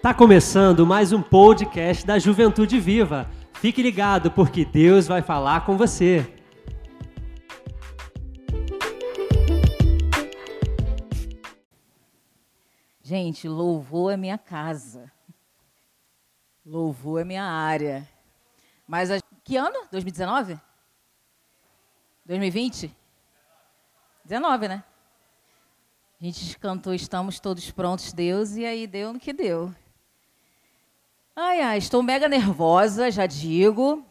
Tá começando mais um podcast da Juventude Viva. Fique ligado porque Deus vai falar com você. Gente, louvor é minha casa. Louvor é minha área. Mas a... que ano? 2019? 2020? 19, né? A gente cantou Estamos Todos Prontos, Deus, e aí deu no que deu. Ai, ai, estou mega nervosa, já digo,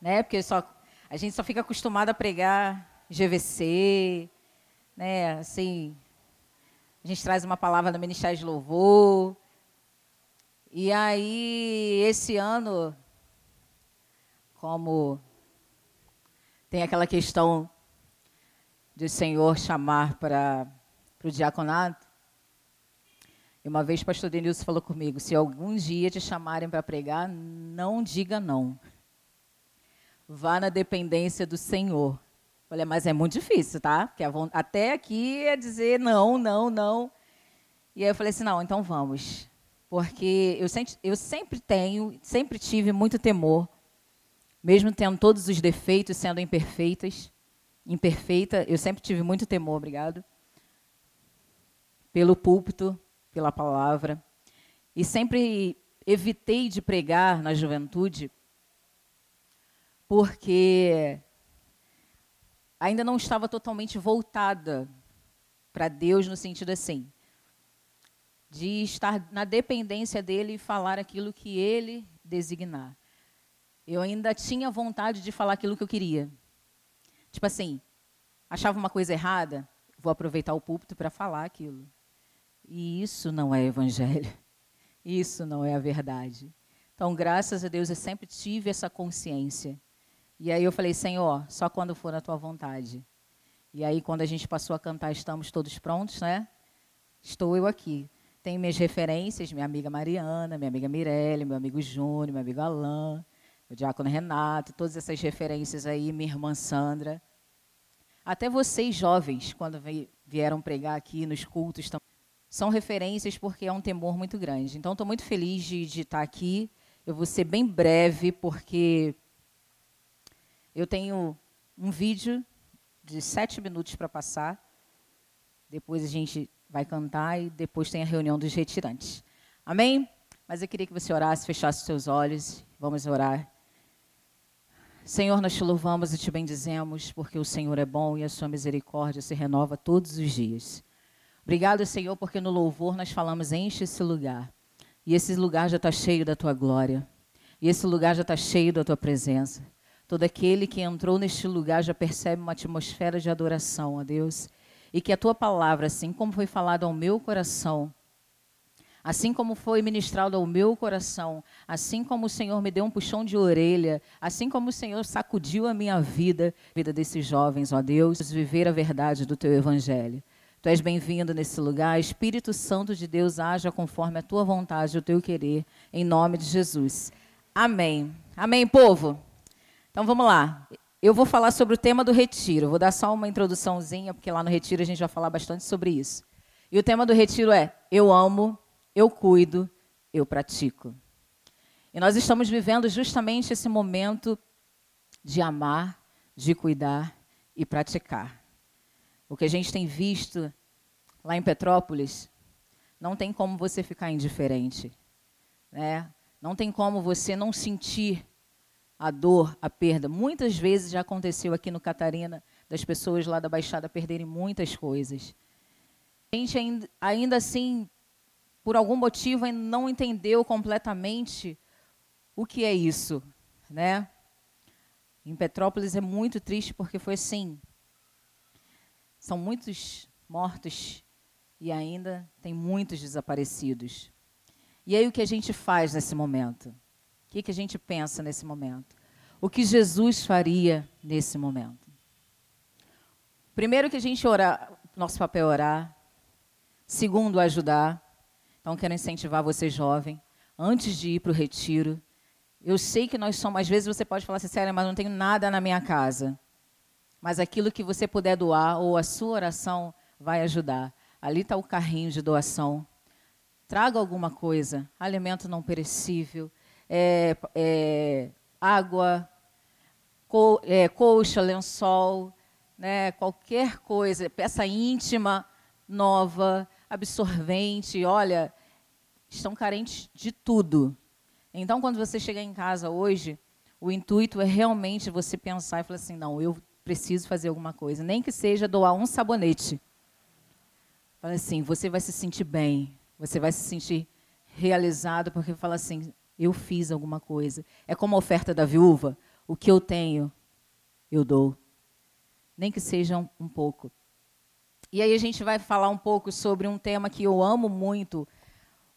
né? Porque só, a gente só fica acostumado a pregar GVC, né? Assim, a gente traz uma palavra no Ministério de Louvor. E aí, esse ano, como tem aquela questão de Senhor chamar para o diaconato. E uma vez o pastor Denilson falou comigo: se algum dia te chamarem para pregar, não diga não. Vá na dependência do Senhor. Falei, mas é muito difícil, tá? Porque até aqui é dizer não, não, não. E aí eu falei assim: não, então vamos. Porque eu eu sempre tenho, sempre tive muito temor, mesmo tendo todos os defeitos, sendo imperfeitas imperfeita, eu sempre tive muito temor, obrigado, pelo púlpito, pela palavra. E sempre evitei de pregar na juventude, porque ainda não estava totalmente voltada para Deus no sentido assim, de estar na dependência dele e falar aquilo que ele designar. Eu ainda tinha vontade de falar aquilo que eu queria. Tipo assim, achava uma coisa errada, vou aproveitar o púlpito para falar aquilo. E isso não é evangelho. Isso não é a verdade. Então, graças a Deus, eu sempre tive essa consciência. E aí eu falei, Senhor, só quando for a tua vontade. E aí, quando a gente passou a cantar Estamos Todos Prontos, né? Estou eu aqui. Tenho minhas referências, minha amiga Mariana, minha amiga Mirelle, meu amigo Júnior, meu amigo Alain, o diácono Renato, todas essas referências aí, minha irmã Sandra. Até vocês jovens, quando vieram pregar aqui nos cultos, são referências porque é um temor muito grande. Então, estou muito feliz de, de estar aqui. Eu vou ser bem breve, porque eu tenho um vídeo de sete minutos para passar. Depois a gente vai cantar e depois tem a reunião dos retirantes. Amém? Mas eu queria que você orasse, fechasse os seus olhos. Vamos orar. Senhor, nós te louvamos e te bendizemos, porque o Senhor é bom e a sua misericórdia se renova todos os dias. Obrigado, Senhor, porque no louvor nós falamos, enche esse lugar. E esse lugar já está cheio da tua glória. E esse lugar já está cheio da tua presença. Todo aquele que entrou neste lugar já percebe uma atmosfera de adoração a Deus. E que a tua palavra, assim como foi falado ao meu coração, Assim como foi ministrado ao meu coração, assim como o Senhor me deu um puxão de orelha, assim como o Senhor sacudiu a minha vida, a vida desses jovens, ó Deus, viver a verdade do teu evangelho. Tu és bem-vindo nesse lugar. Espírito Santo de Deus, haja conforme a tua vontade, o teu querer, em nome de Jesus. Amém. Amém, povo? Então vamos lá. Eu vou falar sobre o tema do retiro. Vou dar só uma introduçãozinha, porque lá no retiro a gente vai falar bastante sobre isso. E o tema do retiro é Eu amo eu cuido, eu pratico. E nós estamos vivendo justamente esse momento de amar, de cuidar e praticar. O que a gente tem visto lá em Petrópolis, não tem como você ficar indiferente. Né? Não tem como você não sentir a dor, a perda. Muitas vezes já aconteceu aqui no Catarina das pessoas lá da Baixada perderem muitas coisas. A gente ainda, ainda assim por algum motivo ainda não entendeu completamente o que é isso, né? Em Petrópolis é muito triste porque foi assim. São muitos mortos e ainda tem muitos desaparecidos. E aí o que a gente faz nesse momento? O que, que a gente pensa nesse momento? O que Jesus faria nesse momento? Primeiro que a gente orar, nosso papel é orar. Segundo, ajudar. Então, quero incentivar você, jovem, antes de ir para o retiro. Eu sei que nós somos, às vezes você pode falar assim, sério, mas não tenho nada na minha casa. Mas aquilo que você puder doar, ou a sua oração, vai ajudar. Ali está o carrinho de doação. traga alguma coisa, alimento não perecível, é, é, água, co, é, colcha, lençol, né, qualquer coisa, peça íntima, nova, absorvente, olha, estão carentes de tudo. Então, quando você chegar em casa hoje, o intuito é realmente você pensar e falar assim: não, eu preciso fazer alguma coisa, nem que seja doar um sabonete. Fala assim, você vai se sentir bem, você vai se sentir realizado, porque fala assim: eu fiz alguma coisa. É como a oferta da viúva: o que eu tenho, eu dou. Nem que seja um, um pouco. E aí a gente vai falar um pouco sobre um tema que eu amo muito,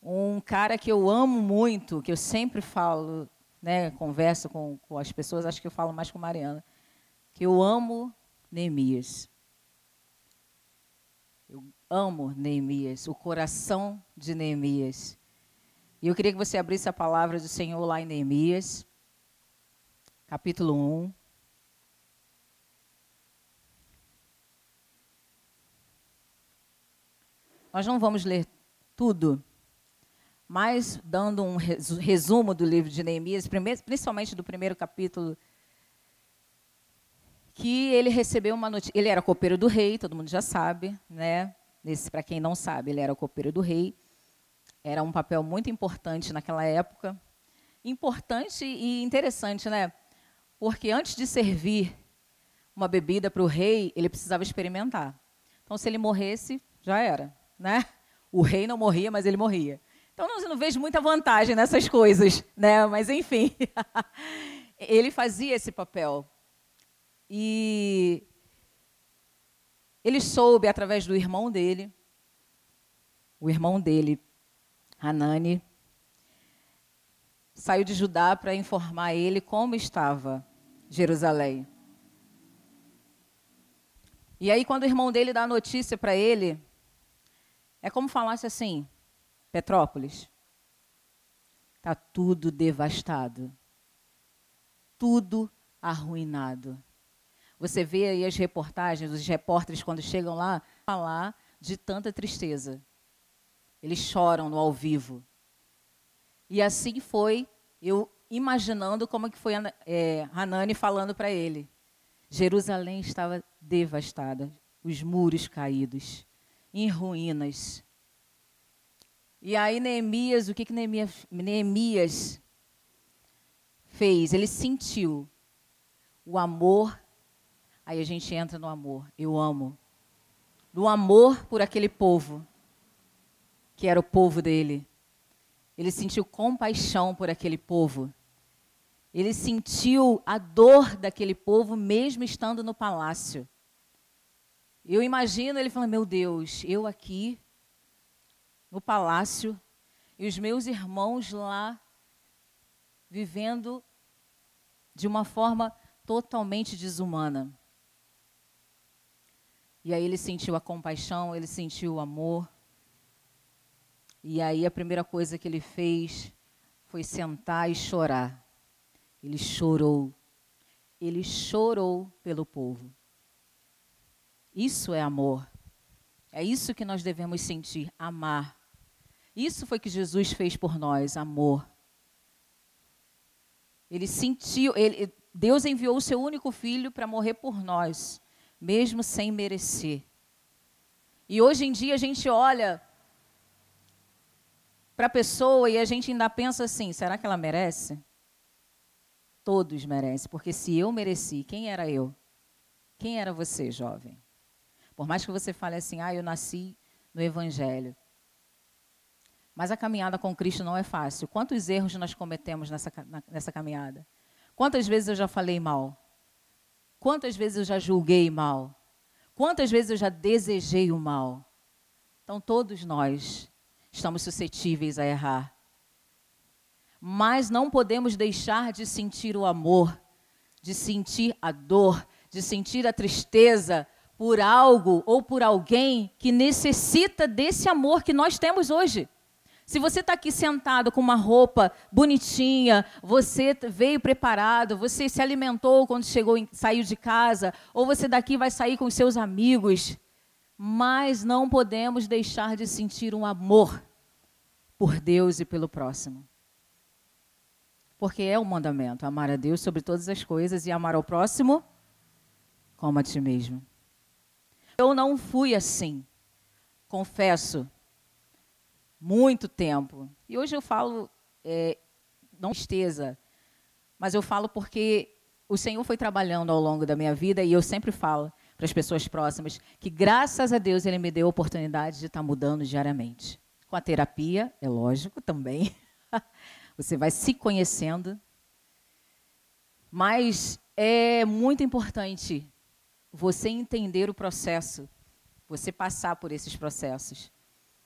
um cara que eu amo muito, que eu sempre falo, né, converso com, com as pessoas, acho que eu falo mais com Mariana, eu amo Neemias. Eu amo Neemias, o coração de Neemias. E eu queria que você abrisse a palavra do Senhor lá em Neemias, capítulo 1. Nós não vamos ler tudo, mas dando um resumo do livro de Neemias, principalmente do primeiro capítulo, que ele recebeu uma notícia. Ele era copeiro do rei, todo mundo já sabe, né? Para quem não sabe, ele era copeiro do rei. Era um papel muito importante naquela época. Importante e interessante, né? Porque antes de servir uma bebida para o rei, ele precisava experimentar. Então, se ele morresse, já era, né? O rei não morria, mas ele morria. Então não, não vejo muita vantagem nessas coisas, né? Mas enfim, ele fazia esse papel. E ele soube através do irmão dele, o irmão dele, Hanani, saiu de Judá para informar ele como estava Jerusalém. E aí, quando o irmão dele dá a notícia para ele, é como falasse assim: Petrópolis, está tudo devastado, tudo arruinado. Você vê aí as reportagens, os repórteres, quando chegam lá, falar de tanta tristeza. Eles choram no ao vivo. E assim foi, eu imaginando como que foi é, Hanani falando para ele. Jerusalém estava devastada, os muros caídos, em ruínas. E aí Neemias, o que, que Neemias, Neemias fez? Ele sentiu o amor. Aí a gente entra no amor. Eu amo. No amor por aquele povo, que era o povo dele. Ele sentiu compaixão por aquele povo. Ele sentiu a dor daquele povo, mesmo estando no palácio. Eu imagino ele falando: Meu Deus, eu aqui no palácio e os meus irmãos lá vivendo de uma forma totalmente desumana. E aí ele sentiu a compaixão, ele sentiu o amor. E aí a primeira coisa que ele fez foi sentar e chorar. Ele chorou. Ele chorou pelo povo. Isso é amor. É isso que nós devemos sentir, amar. Isso foi que Jesus fez por nós, amor. Ele sentiu, ele, Deus enviou o seu único filho para morrer por nós, mesmo sem merecer. E hoje em dia a gente olha para a pessoa e a gente ainda pensa assim: será que ela merece? Todos merecem, porque se eu mereci, quem era eu? Quem era você, jovem? Por mais que você fale assim, ah, eu nasci no Evangelho. Mas a caminhada com Cristo não é fácil. Quantos erros nós cometemos nessa, nessa caminhada? Quantas vezes eu já falei mal? Quantas vezes eu já julguei mal? Quantas vezes eu já desejei o mal? Então, todos nós estamos suscetíveis a errar. Mas não podemos deixar de sentir o amor, de sentir a dor, de sentir a tristeza por algo ou por alguém que necessita desse amor que nós temos hoje. Se você está aqui sentado com uma roupa bonitinha, você veio preparado, você se alimentou quando chegou, saiu de casa, ou você daqui vai sair com seus amigos, mas não podemos deixar de sentir um amor. por Deus e pelo próximo. Porque é o mandamento: amar a Deus sobre todas as coisas e amar ao próximo como a ti mesmo. Eu não fui assim, confesso, muito tempo. E hoje eu falo, é, não tristeza, mas eu falo porque o Senhor foi trabalhando ao longo da minha vida e eu sempre falo para as pessoas próximas que, graças a Deus, Ele me deu a oportunidade de estar mudando diariamente. Com a terapia, é lógico também. Você vai se conhecendo. Mas é muito importante você entender o processo, você passar por esses processos.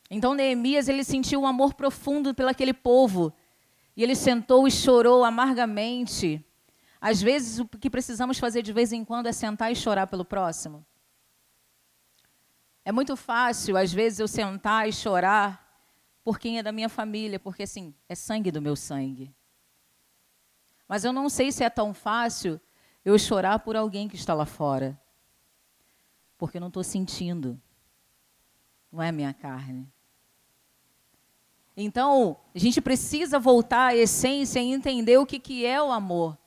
Então Neemias ele sentiu um amor profundo pelaquele povo e ele sentou e chorou amargamente. Às vezes o que precisamos fazer de vez em quando é sentar e chorar pelo próximo. É muito fácil às vezes eu sentar e chorar por quem é da minha família, porque assim, é sangue do meu sangue. Mas eu não sei se é tão fácil eu chorar por alguém que está lá fora porque eu não estou sentindo. Não é minha carne. Então, a gente precisa voltar à essência e entender o que, que é o amor.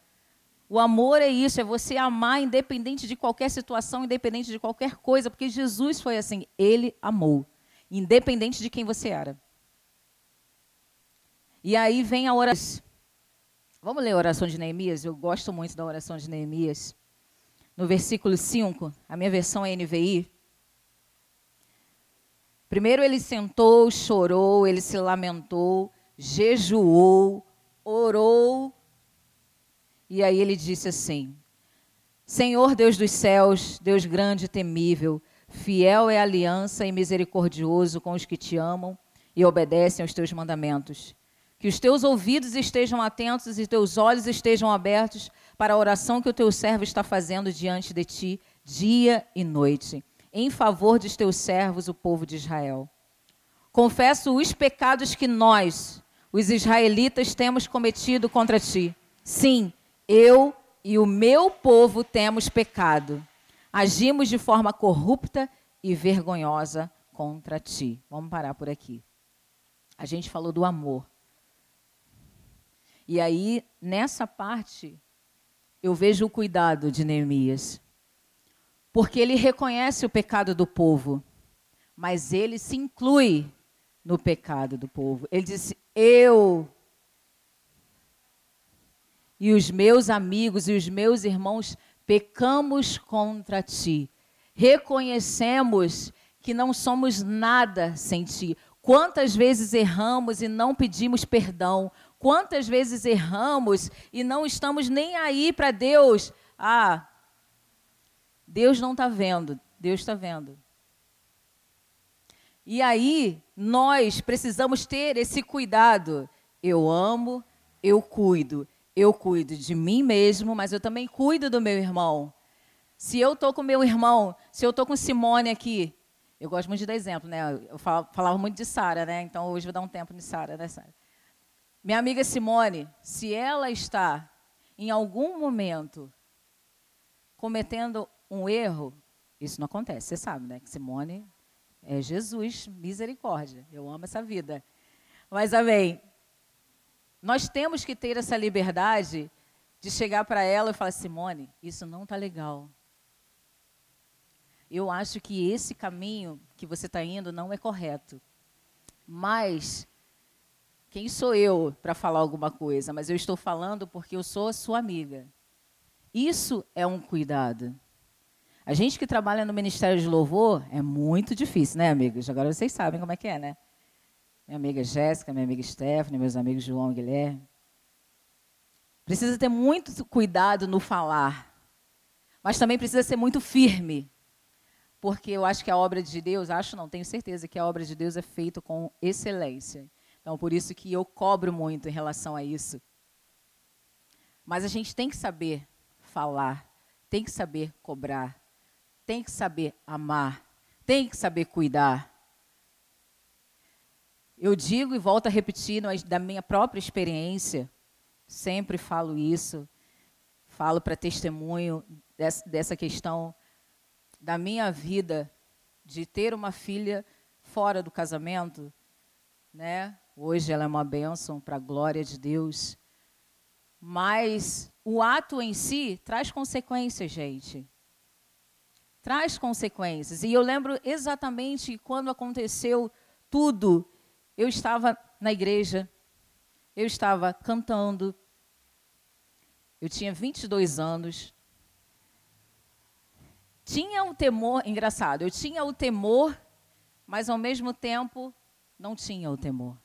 O amor é isso, é você amar independente de qualquer situação, independente de qualquer coisa, porque Jesus foi assim, ele amou, independente de quem você era. E aí vem a oração. Vamos ler a oração de Neemias? Eu gosto muito da oração de Neemias no versículo 5, a minha versão é NVI. Primeiro ele sentou, chorou, ele se lamentou, jejuou, orou. E aí ele disse assim: Senhor Deus dos céus, Deus grande e temível, fiel é a aliança e misericordioso com os que te amam e obedecem aos teus mandamentos. Que os teus ouvidos estejam atentos e teus olhos estejam abertos para a oração que o teu servo está fazendo diante de ti, dia e noite, em favor dos teus servos, o povo de Israel. Confesso os pecados que nós, os israelitas, temos cometido contra ti. Sim, eu e o meu povo temos pecado. Agimos de forma corrupta e vergonhosa contra ti. Vamos parar por aqui. A gente falou do amor. E aí, nessa parte, eu vejo o cuidado de Neemias. Porque ele reconhece o pecado do povo, mas ele se inclui no pecado do povo. Ele disse: Eu e os meus amigos e os meus irmãos pecamos contra ti. Reconhecemos que não somos nada sem ti. Quantas vezes erramos e não pedimos perdão? Quantas vezes erramos e não estamos nem aí para Deus? Ah, Deus não está vendo, Deus está vendo. E aí, nós precisamos ter esse cuidado. Eu amo, eu cuido. Eu cuido de mim mesmo, mas eu também cuido do meu irmão. Se eu estou com meu irmão, se eu estou com Simone aqui, eu gosto muito de dar exemplo, né? Eu falava muito de Sara, né? Então hoje vou dar um tempo de Sara, né, Sara? Minha amiga Simone, se ela está em algum momento cometendo um erro, isso não acontece. Você sabe, né? Que Simone é Jesus, misericórdia. Eu amo essa vida. Mas, amém. Nós temos que ter essa liberdade de chegar para ela e falar: Simone, isso não está legal. Eu acho que esse caminho que você está indo não é correto. Mas quem sou eu para falar alguma coisa? Mas eu estou falando porque eu sou a sua amiga. Isso é um cuidado. A gente que trabalha no Ministério de Louvor é muito difícil, né, amigas? Agora vocês sabem como é que é, né? Minha amiga Jéssica, minha amiga Stephanie, meus amigos João e Guilherme. Precisa ter muito cuidado no falar, mas também precisa ser muito firme, porque eu acho que a obra de Deus, acho não, tenho certeza que a obra de Deus é feita com excelência. Então, por isso que eu cobro muito em relação a isso. Mas a gente tem que saber falar, tem que saber cobrar, tem que saber amar, tem que saber cuidar. Eu digo e volto a repetir da minha própria experiência, sempre falo isso, falo para testemunho dessa, dessa questão da minha vida de ter uma filha fora do casamento né? Hoje ela é uma bênção para a glória de Deus. Mas o ato em si traz consequências, gente. Traz consequências. E eu lembro exatamente quando aconteceu tudo. Eu estava na igreja, eu estava cantando, eu tinha 22 anos. Tinha um temor, engraçado, eu tinha o temor, mas ao mesmo tempo não tinha o temor.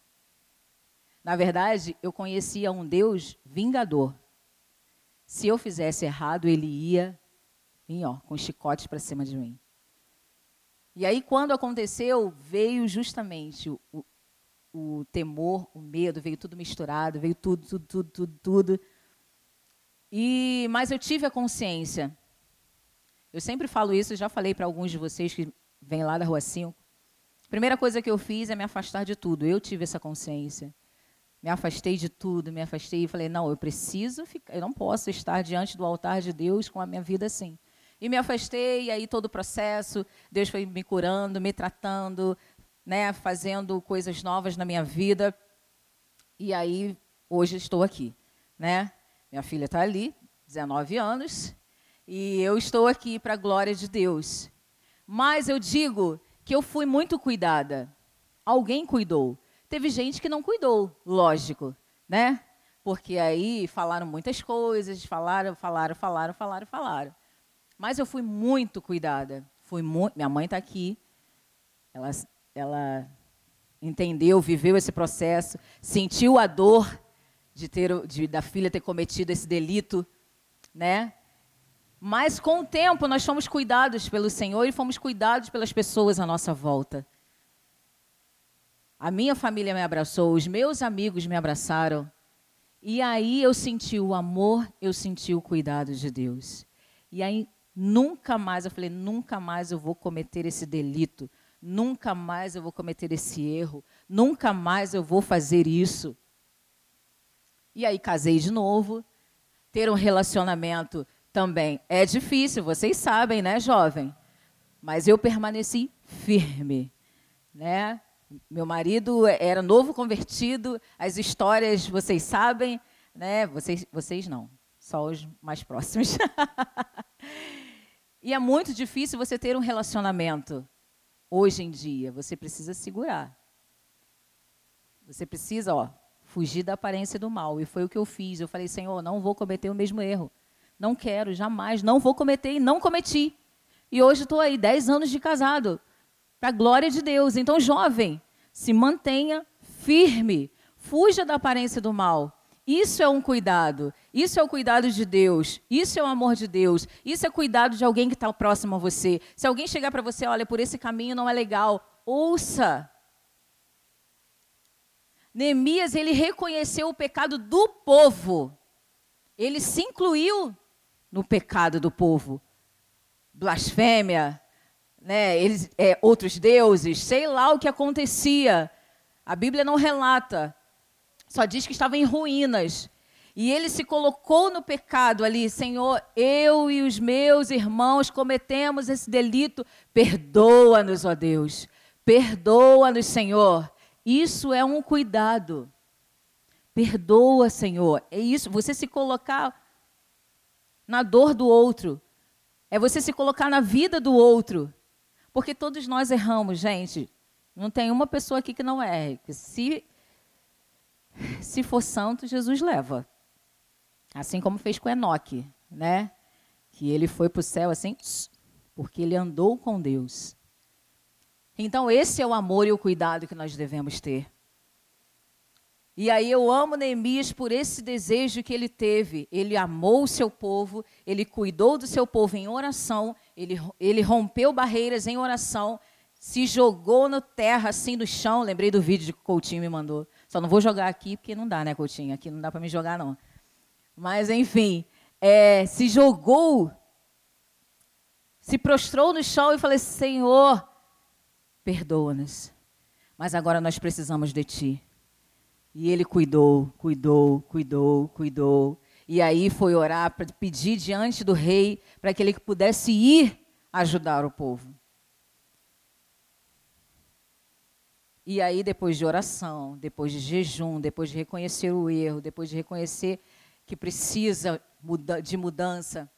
Na verdade, eu conhecia um Deus vingador. Se eu fizesse errado, ele ia ó, com chicote para cima de mim. E aí, quando aconteceu, veio justamente o, o, o, temor, o medo, veio tudo misturado, veio tudo, tudo, tudo, tudo, tudo. E, mas eu tive a consciência. Eu sempre falo isso, já falei para alguns de vocês que vêm lá da Rua 5. Primeira coisa que eu fiz é me afastar de tudo. Eu tive essa consciência. Me afastei de tudo, me afastei e falei: não, eu preciso ficar, eu não posso estar diante do altar de Deus com a minha vida assim. E me afastei, e aí todo o processo, Deus foi me curando, me tratando, né, fazendo coisas novas na minha vida. E aí, hoje estou aqui, né? Minha filha está ali, 19 anos, e eu estou aqui para a glória de Deus. Mas eu digo que eu fui muito cuidada. Alguém cuidou. Teve gente que não cuidou, lógico, né? Porque aí falaram muitas coisas, falaram, falaram, falaram, falaram, falaram. Mas eu fui muito cuidada. Fui minha mãe está aqui. Ela, ela entendeu, viveu esse processo, sentiu a dor de ter de, da filha ter cometido esse delito, né? Mas com o tempo nós fomos cuidados pelo Senhor e fomos cuidados pelas pessoas à nossa volta. A minha família me abraçou, os meus amigos me abraçaram. E aí eu senti o amor, eu senti o cuidado de Deus. E aí nunca mais, eu falei, nunca mais eu vou cometer esse delito, nunca mais eu vou cometer esse erro, nunca mais eu vou fazer isso. E aí casei de novo. Ter um relacionamento também é difícil, vocês sabem, né, jovem? Mas eu permaneci firme, né? Meu marido era novo convertido, as histórias vocês sabem, né? Vocês, vocês não, só os mais próximos. e é muito difícil você ter um relacionamento hoje em dia. Você precisa segurar. Você precisa, ó, fugir da aparência do mal. E foi o que eu fiz. Eu falei, Senhor, não vou cometer o mesmo erro. Não quero, jamais, não vou cometer e não cometi. E hoje estou aí, 10 anos de casado para a glória de Deus. Então, jovem, se mantenha firme, fuja da aparência do mal. Isso é um cuidado. Isso é o cuidado de Deus. Isso é o amor de Deus. Isso é cuidado de alguém que está próximo a você. Se alguém chegar para você, olha, por esse caminho não é legal, ouça. Neemias, ele reconheceu o pecado do povo. Ele se incluiu no pecado do povo. Blasfêmia, né, eles, é, outros deuses, sei lá o que acontecia. A Bíblia não relata, só diz que estava em ruínas. E ele se colocou no pecado ali, Senhor, eu e os meus irmãos cometemos esse delito, perdoa-nos, ó Deus, perdoa-nos, Senhor. Isso é um cuidado. Perdoa, Senhor. É isso, você se colocar na dor do outro. É você se colocar na vida do outro. Porque todos nós erramos, gente. Não tem uma pessoa aqui que não erre. Se, se for santo, Jesus leva. Assim como fez com Enoque, né? Que ele foi para o céu assim, porque ele andou com Deus. Então, esse é o amor e o cuidado que nós devemos ter. E aí eu amo Neemias por esse desejo que ele teve. Ele amou o seu povo, ele cuidou do seu povo em oração, ele, ele rompeu barreiras em oração, se jogou no terra, assim, no chão. Lembrei do vídeo que o Coutinho me mandou. Só não vou jogar aqui, porque não dá, né, Coutinho? Aqui não dá para me jogar, não. Mas, enfim, é, se jogou, se prostrou no chão e falei: Senhor, perdoa-nos. Mas agora nós precisamos de Ti. E ele cuidou, cuidou, cuidou, cuidou. E aí foi orar pedir diante do rei para que ele pudesse ir ajudar o povo. E aí, depois de oração, depois de jejum, depois de reconhecer o erro, depois de reconhecer que precisa de mudança,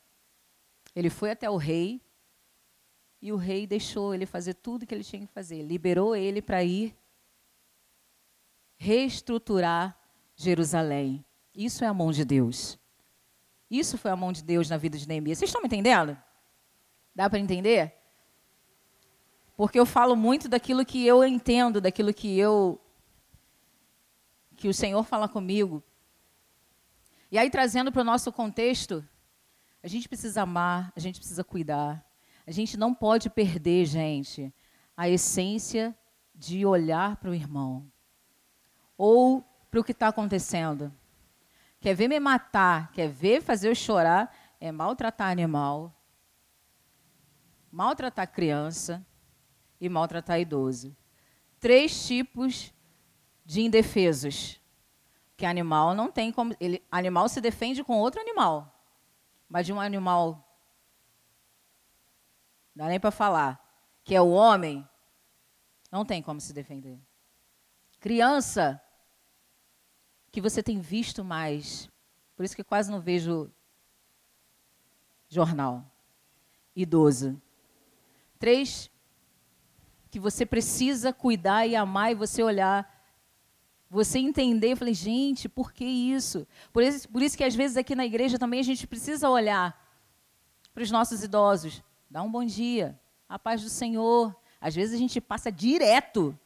ele foi até o rei e o rei deixou ele fazer tudo que ele tinha que fazer. Liberou ele para ir reestruturar Jerusalém. Isso é a mão de Deus. Isso foi a mão de Deus na vida de Neemias. Vocês estão me entendendo? Dá para entender? Porque eu falo muito daquilo que eu entendo, daquilo que eu que o Senhor fala comigo. E aí trazendo para o nosso contexto, a gente precisa amar, a gente precisa cuidar. A gente não pode perder, gente, a essência de olhar para o irmão ou para o que está acontecendo. Quer ver me matar, quer ver fazer eu chorar, é maltratar animal, maltratar criança, e maltratar idoso. Três tipos de indefesos. Que animal não tem como. Ele, animal se defende com outro animal. Mas de um animal. Dá nem para falar. Que é o homem. Não tem como se defender. Criança. Que você tem visto mais. Por isso que quase não vejo jornal. Idoso. Três que você precisa cuidar e amar e você olhar, você entender. Eu falei, gente, por que isso? Por isso, por isso que às vezes aqui na igreja também a gente precisa olhar para os nossos idosos. Dá um bom dia, a paz do Senhor. Às vezes a gente passa direto.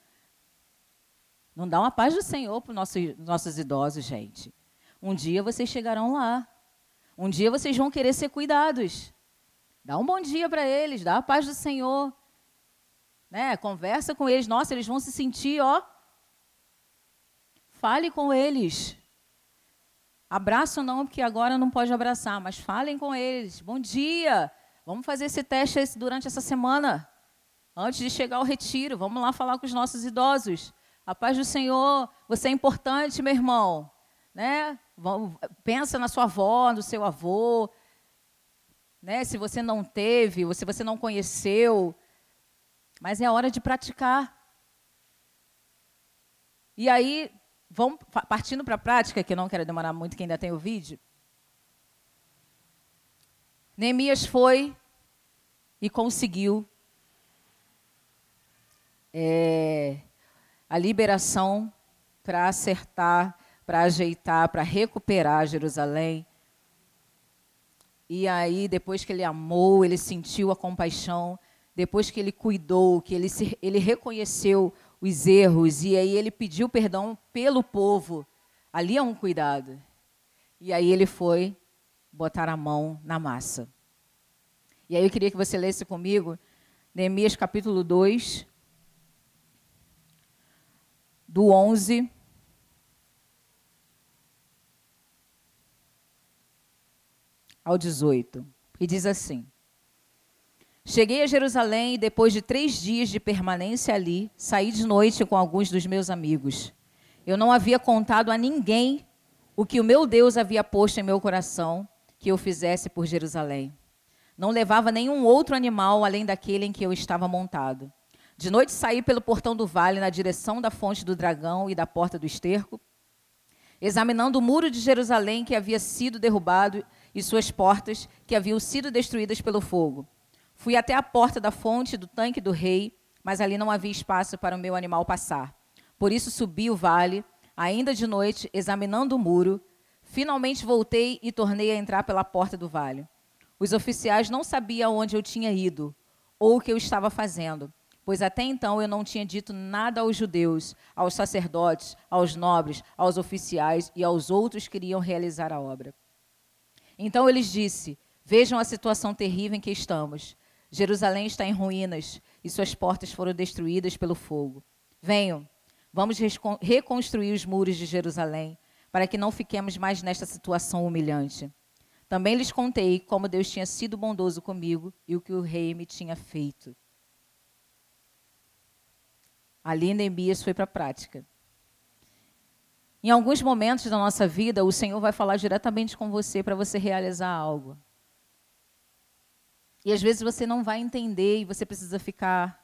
Não dá uma paz do Senhor para os nossos, nossos idosos, gente. Um dia vocês chegarão lá. Um dia vocês vão querer ser cuidados. Dá um bom dia para eles, dá a paz do Senhor né? Conversa com eles. Nossa, eles vão se sentir, ó. Fale com eles. Abraço não, porque agora não pode abraçar, mas falem com eles. Bom dia. Vamos fazer esse teste durante essa semana. Antes de chegar ao retiro, vamos lá falar com os nossos idosos. A paz do Senhor, você é importante, meu irmão. Né? Pensa na sua avó, no seu avô. Né? Se você não teve, se você não conheceu, mas é hora de praticar. E aí, vamos partindo para a prática, que não quero demorar muito, que ainda tem o vídeo. Neemias foi e conseguiu é, a liberação para acertar, para ajeitar, para recuperar Jerusalém. E aí, depois que ele amou, ele sentiu a compaixão, depois que ele cuidou, que ele, se, ele reconheceu os erros e aí ele pediu perdão pelo povo, ali é um cuidado. E aí ele foi botar a mão na massa. E aí eu queria que você lesse comigo Neemias capítulo 2, do 11 ao 18. E diz assim: Cheguei a Jerusalém e, depois de três dias de permanência ali, saí de noite com alguns dos meus amigos. Eu não havia contado a ninguém o que o meu Deus havia posto em meu coração que eu fizesse por Jerusalém. Não levava nenhum outro animal além daquele em que eu estava montado. De noite saí pelo portão do vale na direção da fonte do dragão e da porta do esterco, examinando o muro de Jerusalém que havia sido derrubado e suas portas que haviam sido destruídas pelo fogo. Fui até a porta da fonte do tanque do rei, mas ali não havia espaço para o meu animal passar. Por isso subi o vale, ainda de noite, examinando o muro. Finalmente voltei e tornei a entrar pela porta do vale. Os oficiais não sabiam onde eu tinha ido ou o que eu estava fazendo, pois até então eu não tinha dito nada aos judeus, aos sacerdotes, aos nobres, aos oficiais e aos outros que iriam realizar a obra. Então eu lhes disse: Vejam a situação terrível em que estamos. Jerusalém está em ruínas e suas portas foram destruídas pelo fogo. Venham, vamos reconstruir os muros de Jerusalém, para que não fiquemos mais nesta situação humilhante. Também lhes contei como Deus tinha sido bondoso comigo e o que o rei me tinha feito. Ali Neemias foi para a prática. Em alguns momentos da nossa vida, o Senhor vai falar diretamente com você para você realizar algo. E às vezes você não vai entender e você precisa ficar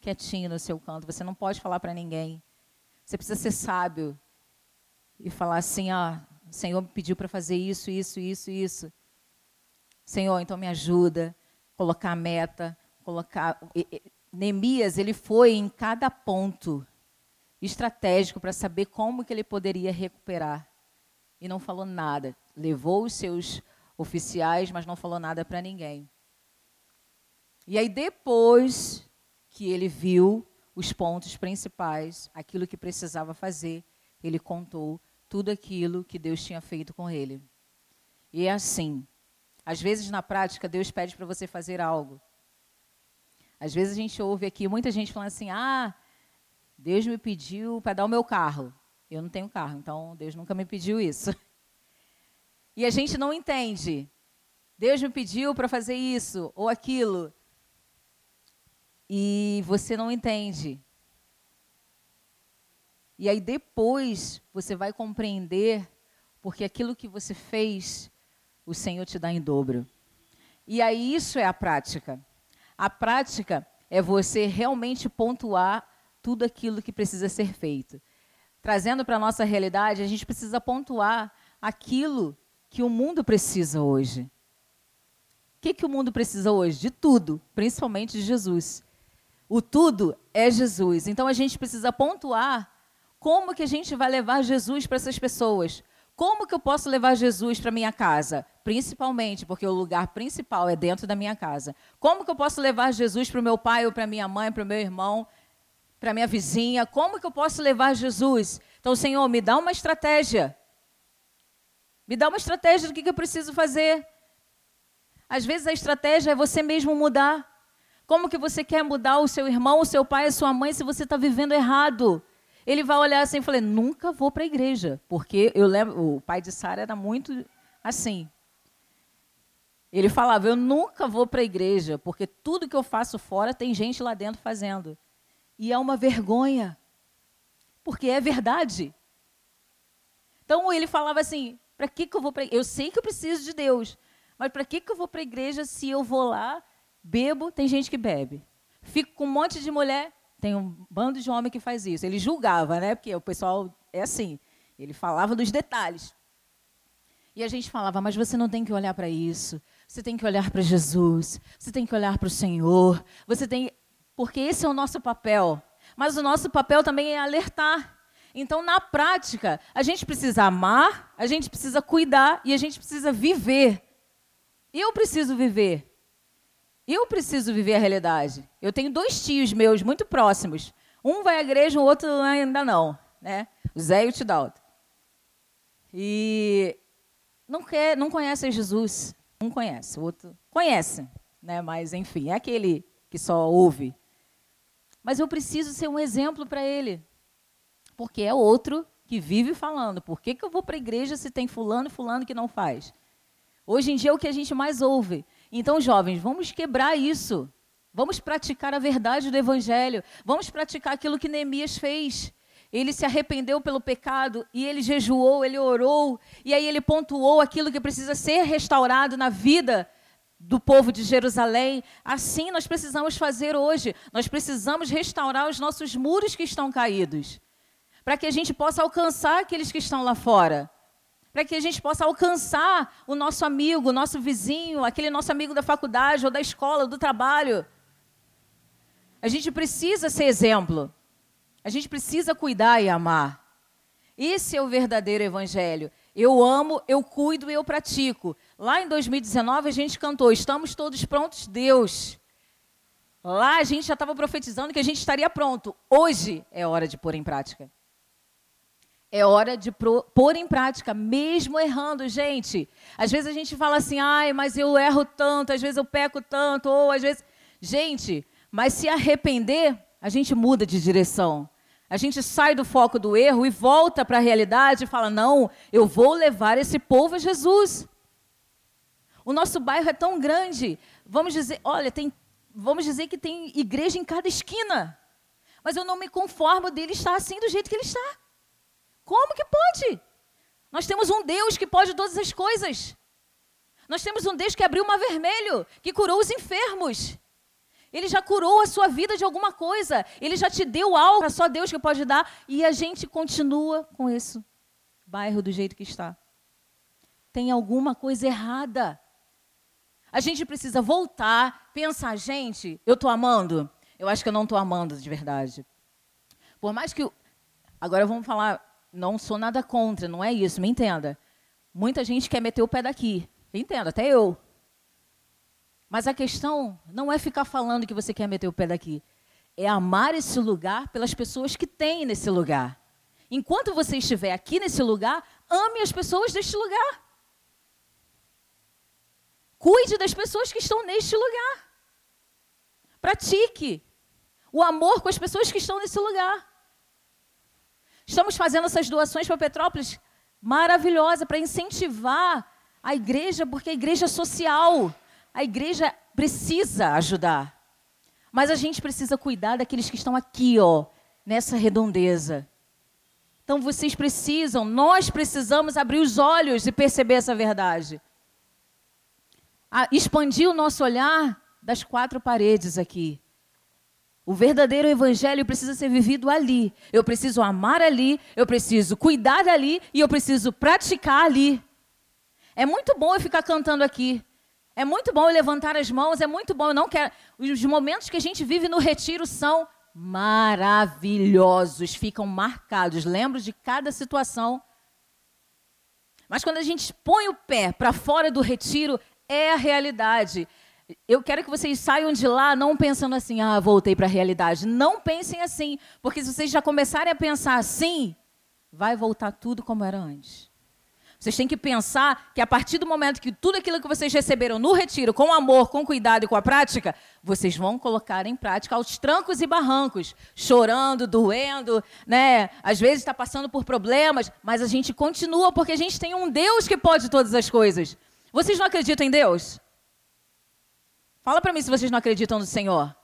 quietinho no seu canto, você não pode falar para ninguém. Você precisa ser sábio e falar assim: ah, o Senhor me pediu para fazer isso, isso, isso, isso. Senhor, então me ajuda, colocar a meta, colocar. Neemias, ele foi em cada ponto estratégico para saber como que ele poderia recuperar. E não falou nada. Levou os seus oficiais, mas não falou nada para ninguém. E aí depois que ele viu os pontos principais, aquilo que precisava fazer, ele contou tudo aquilo que Deus tinha feito com ele. E é assim. Às vezes na prática Deus pede para você fazer algo. Às vezes a gente ouve aqui muita gente falando assim: "Ah, Deus me pediu para dar o meu carro. Eu não tenho carro, então Deus nunca me pediu isso." E a gente não entende. Deus me pediu para fazer isso ou aquilo e você não entende. E aí depois você vai compreender porque aquilo que você fez, o Senhor te dá em dobro. E aí isso é a prática. A prática é você realmente pontuar tudo aquilo que precisa ser feito. Trazendo para a nossa realidade, a gente precisa pontuar aquilo que o mundo precisa hoje. O que, que o mundo precisa hoje? De tudo, principalmente de Jesus. O tudo é Jesus. Então a gente precisa pontuar como que a gente vai levar Jesus para essas pessoas. Como que eu posso levar Jesus para minha casa? Principalmente porque o lugar principal é dentro da minha casa. Como que eu posso levar Jesus para o meu pai ou para minha mãe, para o meu irmão, para minha vizinha? Como que eu posso levar Jesus? Então, Senhor, me dá uma estratégia. Me dá uma estratégia do que, que eu preciso fazer. Às vezes a estratégia é você mesmo mudar. Como que você quer mudar o seu irmão, o seu pai, a sua mãe se você está vivendo errado? Ele vai olhar assim e falar: nunca vou para a igreja, porque eu lembro, o pai de Sara era muito assim. Ele falava: eu nunca vou para a igreja, porque tudo que eu faço fora tem gente lá dentro fazendo. E é uma vergonha, porque é verdade. Então ele falava assim: para que, que eu vou para Eu sei que eu preciso de Deus, mas para que, que eu vou para a igreja se eu vou lá Bebo, tem gente que bebe. Fico com um monte de mulher, tem um bando de homem que faz isso. Ele julgava, né? Porque o pessoal é assim. Ele falava dos detalhes. E a gente falava, mas você não tem que olhar para isso. Você tem que olhar para Jesus. Você tem que olhar para o Senhor. Você tem. Porque esse é o nosso papel. Mas o nosso papel também é alertar. Então, na prática, a gente precisa amar, a gente precisa cuidar e a gente precisa viver. Eu preciso viver. Eu preciso viver a realidade. Eu tenho dois tios meus muito próximos. Um vai à igreja, o outro ainda não, né? O Zé e o Tidalto. E não quer, não conhecem Jesus. Um conhece, o outro conhece, né? Mas enfim, é aquele que só ouve. Mas eu preciso ser um exemplo para ele, porque é outro que vive falando. Por que, que eu vou para a igreja se tem fulano e fulano que não faz? Hoje em dia é o que a gente mais ouve. Então, jovens, vamos quebrar isso. Vamos praticar a verdade do Evangelho. Vamos praticar aquilo que Neemias fez. Ele se arrependeu pelo pecado e ele jejuou, ele orou, e aí ele pontuou aquilo que precisa ser restaurado na vida do povo de Jerusalém. Assim nós precisamos fazer hoje. Nós precisamos restaurar os nossos muros que estão caídos, para que a gente possa alcançar aqueles que estão lá fora para que a gente possa alcançar o nosso amigo, o nosso vizinho, aquele nosso amigo da faculdade ou da escola, do trabalho. A gente precisa ser exemplo. A gente precisa cuidar e amar. Esse é o verdadeiro evangelho. Eu amo, eu cuido e eu pratico. Lá em 2019 a gente cantou: Estamos todos prontos, Deus. Lá a gente já estava profetizando que a gente estaria pronto. Hoje é hora de pôr em prática. É hora de pôr em prática, mesmo errando, gente. Às vezes a gente fala assim, ai, mas eu erro tanto, às vezes eu peco tanto, ou às vezes. Gente, mas se arrepender, a gente muda de direção. A gente sai do foco do erro e volta para a realidade e fala: não, eu vou levar esse povo a Jesus. O nosso bairro é tão grande. Vamos dizer, olha, tem, vamos dizer que tem igreja em cada esquina. Mas eu não me conformo dele estar assim do jeito que ele está. Como que pode? Nós temos um Deus que pode todas as coisas. Nós temos um Deus que abriu o mar vermelho, que curou os enfermos. Ele já curou a sua vida de alguma coisa. Ele já te deu algo, só Deus que pode dar. E a gente continua com esse bairro do jeito que está. Tem alguma coisa errada. A gente precisa voltar, pensar, gente, eu estou amando? Eu acho que eu não estou amando de verdade. Por mais que. Agora vamos falar, não sou nada contra, não é isso, me entenda. Muita gente quer meter o pé daqui. Entendo, até eu. Mas a questão não é ficar falando que você quer meter o pé daqui. É amar esse lugar pelas pessoas que tem nesse lugar. Enquanto você estiver aqui nesse lugar, ame as pessoas deste lugar. Cuide das pessoas que estão neste lugar. Pratique o amor com as pessoas que estão nesse lugar. Estamos fazendo essas doações para Petrópolis maravilhosa para incentivar a igreja, porque a igreja é social. A igreja precisa ajudar. Mas a gente precisa cuidar daqueles que estão aqui, ó, nessa redondeza. Então vocês precisam, nós precisamos abrir os olhos e perceber essa verdade. A, expandir o nosso olhar das quatro paredes aqui. O verdadeiro evangelho precisa ser vivido ali. Eu preciso amar ali, eu preciso cuidar ali e eu preciso praticar ali. É muito bom eu ficar cantando aqui. É muito bom eu levantar as mãos, é muito bom. Eu não quero. Os momentos que a gente vive no retiro são maravilhosos, ficam marcados. Lembro de cada situação. Mas quando a gente põe o pé para fora do retiro, é a realidade. Eu quero que vocês saiam de lá não pensando assim, ah, voltei para a realidade. Não pensem assim, porque se vocês já começarem a pensar assim, vai voltar tudo como era antes. Vocês têm que pensar que a partir do momento que tudo aquilo que vocês receberam no retiro, com amor, com cuidado e com a prática, vocês vão colocar em prática aos trancos e barrancos, chorando, doendo, né? Às vezes está passando por problemas, mas a gente continua porque a gente tem um Deus que pode todas as coisas. Vocês não acreditam em Deus? Fala para mim se vocês não acreditam no Senhor.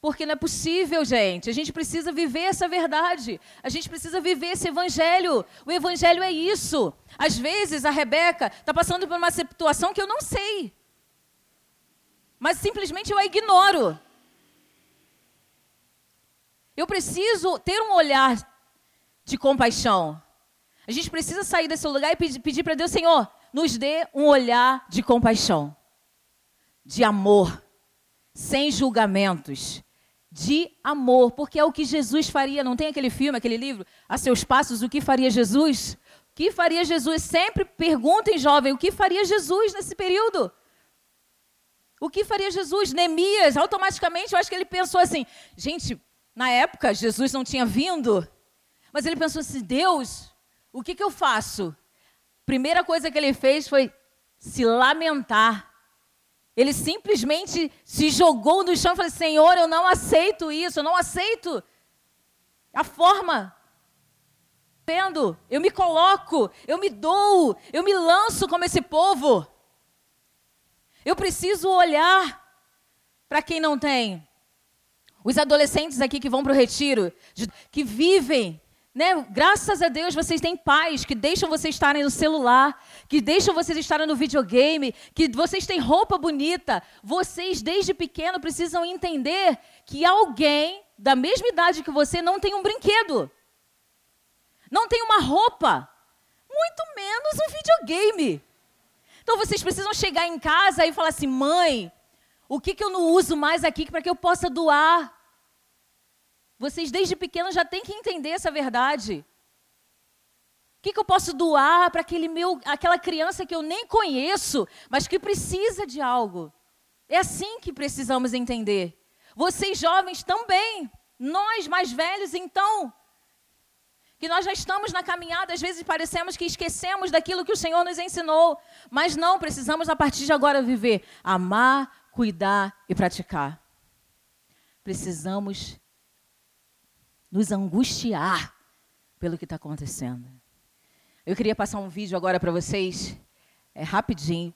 Porque não é possível, gente. A gente precisa viver essa verdade. A gente precisa viver esse evangelho. O evangelho é isso. Às vezes a Rebeca está passando por uma situação que eu não sei. Mas simplesmente eu a ignoro. Eu preciso ter um olhar de compaixão. A gente precisa sair desse lugar e pedir, pedir para Deus, Senhor, nos dê um olhar de compaixão, de amor, sem julgamentos de amor, porque é o que Jesus faria. Não tem aquele filme, aquele livro, A Seus Passos, o que faria Jesus? O que faria Jesus? Sempre perguntem, jovem, o que faria Jesus nesse período? O que faria Jesus? Neemias, automaticamente, eu acho que ele pensou assim: gente, na época Jesus não tinha vindo, mas ele pensou assim: Deus, o que, que eu faço? Primeira coisa que ele fez foi se lamentar ele simplesmente se jogou no chão e falou: Senhor, eu não aceito isso, eu não aceito a forma. Vendo, eu me coloco, eu me dou, eu me lanço como esse povo. Eu preciso olhar para quem não tem. Os adolescentes aqui que vão para o retiro, que vivem né? Graças a Deus vocês têm pais que deixam vocês estarem no celular, que deixam vocês estarem no videogame, que vocês têm roupa bonita. Vocês, desde pequeno, precisam entender que alguém da mesma idade que você não tem um brinquedo, não tem uma roupa, muito menos um videogame. Então vocês precisam chegar em casa e falar assim: mãe, o que, que eu não uso mais aqui para que eu possa doar? Vocês desde pequenos já têm que entender essa verdade. O que, que eu posso doar para aquele meu, aquela criança que eu nem conheço, mas que precisa de algo? É assim que precisamos entender. Vocês jovens também, nós mais velhos então, que nós já estamos na caminhada, às vezes parecemos que esquecemos daquilo que o Senhor nos ensinou, mas não, precisamos a partir de agora viver, amar, cuidar e praticar. Precisamos nos angustiar pelo que está acontecendo. Eu queria passar um vídeo agora para vocês, é rapidinho,